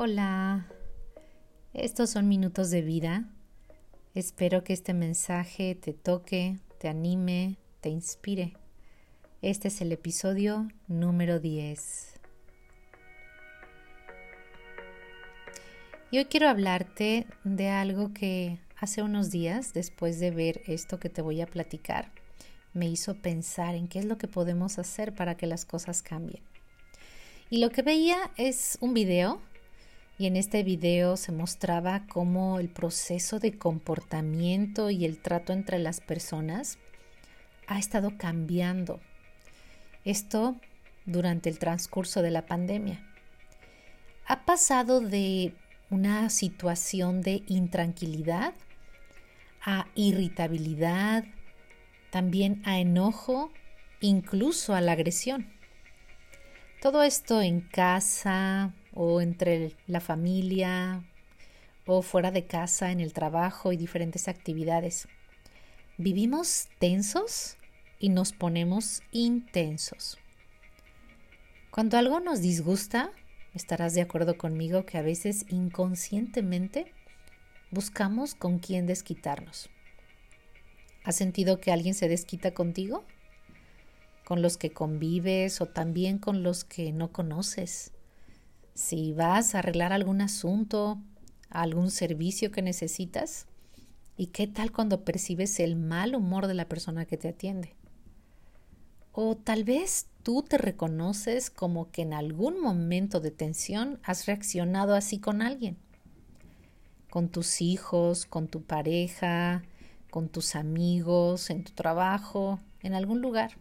Hola, estos son minutos de vida. Espero que este mensaje te toque, te anime, te inspire. Este es el episodio número 10. Y hoy quiero hablarte de algo que hace unos días, después de ver esto que te voy a platicar, me hizo pensar en qué es lo que podemos hacer para que las cosas cambien. Y lo que veía es un video y en este video se mostraba cómo el proceso de comportamiento y el trato entre las personas ha estado cambiando. Esto durante el transcurso de la pandemia. Ha pasado de una situación de intranquilidad a irritabilidad, también a enojo, incluso a la agresión. Todo esto en casa o entre la familia o fuera de casa, en el trabajo y diferentes actividades. Vivimos tensos y nos ponemos intensos. Cuando algo nos disgusta, estarás de acuerdo conmigo que a veces inconscientemente buscamos con quién desquitarnos. ¿Has sentido que alguien se desquita contigo? con los que convives o también con los que no conoces. Si vas a arreglar algún asunto, algún servicio que necesitas, ¿y qué tal cuando percibes el mal humor de la persona que te atiende? O tal vez tú te reconoces como que en algún momento de tensión has reaccionado así con alguien, con tus hijos, con tu pareja, con tus amigos, en tu trabajo, en algún lugar.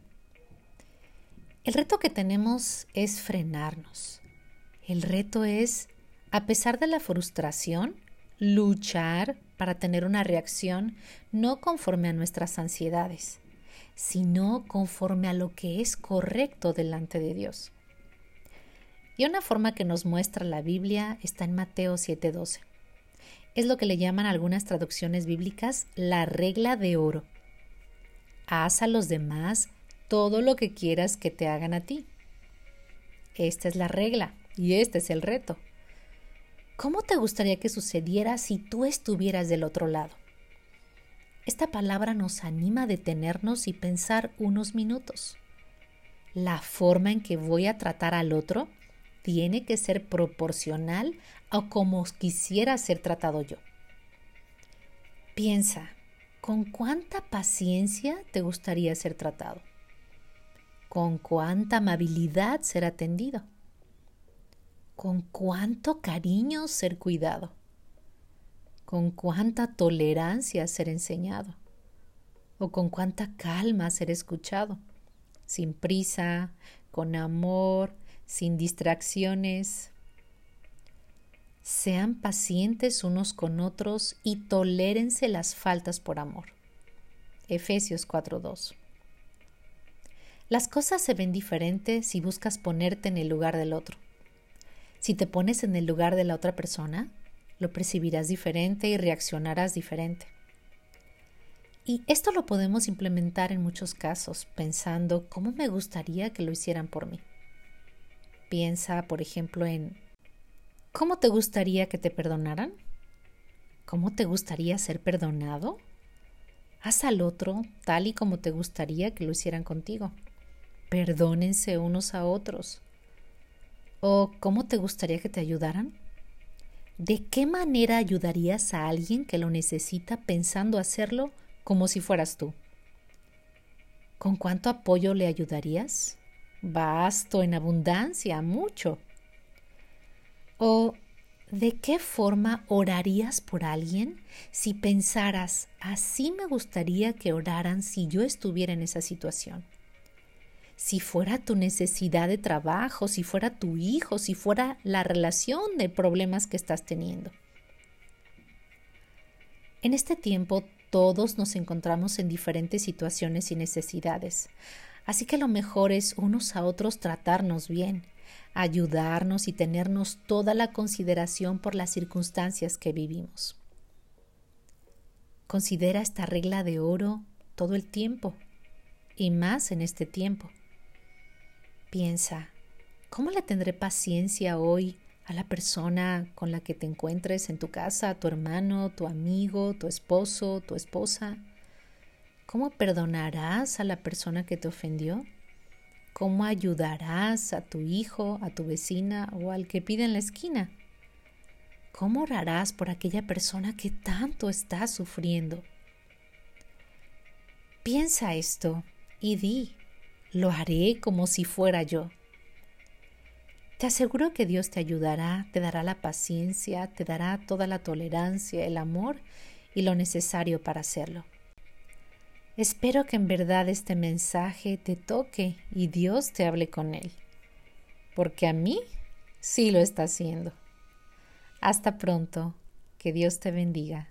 El reto que tenemos es frenarnos. El reto es, a pesar de la frustración, luchar para tener una reacción no conforme a nuestras ansiedades, sino conforme a lo que es correcto delante de Dios. Y una forma que nos muestra la Biblia está en Mateo 7:12. Es lo que le llaman algunas traducciones bíblicas la regla de oro. Haz a los demás todo lo que quieras que te hagan a ti. Esta es la regla y este es el reto. ¿Cómo te gustaría que sucediera si tú estuvieras del otro lado? Esta palabra nos anima a detenernos y pensar unos minutos. La forma en que voy a tratar al otro tiene que ser proporcional a como quisiera ser tratado yo. Piensa, ¿con cuánta paciencia te gustaría ser tratado? con cuánta amabilidad ser atendido, con cuánto cariño ser cuidado, con cuánta tolerancia ser enseñado, o con cuánta calma ser escuchado, sin prisa, con amor, sin distracciones. Sean pacientes unos con otros y tolérense las faltas por amor. Efesios 4:2 las cosas se ven diferentes si buscas ponerte en el lugar del otro. Si te pones en el lugar de la otra persona, lo percibirás diferente y reaccionarás diferente. Y esto lo podemos implementar en muchos casos, pensando cómo me gustaría que lo hicieran por mí. Piensa, por ejemplo, en ¿cómo te gustaría que te perdonaran? ¿Cómo te gustaría ser perdonado? Haz al otro tal y como te gustaría que lo hicieran contigo. Perdónense unos a otros. ¿O cómo te gustaría que te ayudaran? ¿De qué manera ayudarías a alguien que lo necesita pensando hacerlo como si fueras tú? ¿Con cuánto apoyo le ayudarías? Basto, en abundancia, mucho. ¿O de qué forma orarías por alguien si pensaras, así me gustaría que oraran si yo estuviera en esa situación? Si fuera tu necesidad de trabajo, si fuera tu hijo, si fuera la relación de problemas que estás teniendo. En este tiempo todos nos encontramos en diferentes situaciones y necesidades, así que lo mejor es unos a otros tratarnos bien, ayudarnos y tenernos toda la consideración por las circunstancias que vivimos. Considera esta regla de oro todo el tiempo, y más en este tiempo. Piensa, ¿cómo le tendré paciencia hoy a la persona con la que te encuentres en tu casa, tu hermano, tu amigo, tu esposo, tu esposa? ¿Cómo perdonarás a la persona que te ofendió? ¿Cómo ayudarás a tu hijo, a tu vecina o al que pide en la esquina? ¿Cómo orarás por aquella persona que tanto está sufriendo? Piensa esto y di, lo haré como si fuera yo. Te aseguro que Dios te ayudará, te dará la paciencia, te dará toda la tolerancia, el amor y lo necesario para hacerlo. Espero que en verdad este mensaje te toque y Dios te hable con él, porque a mí sí lo está haciendo. Hasta pronto, que Dios te bendiga.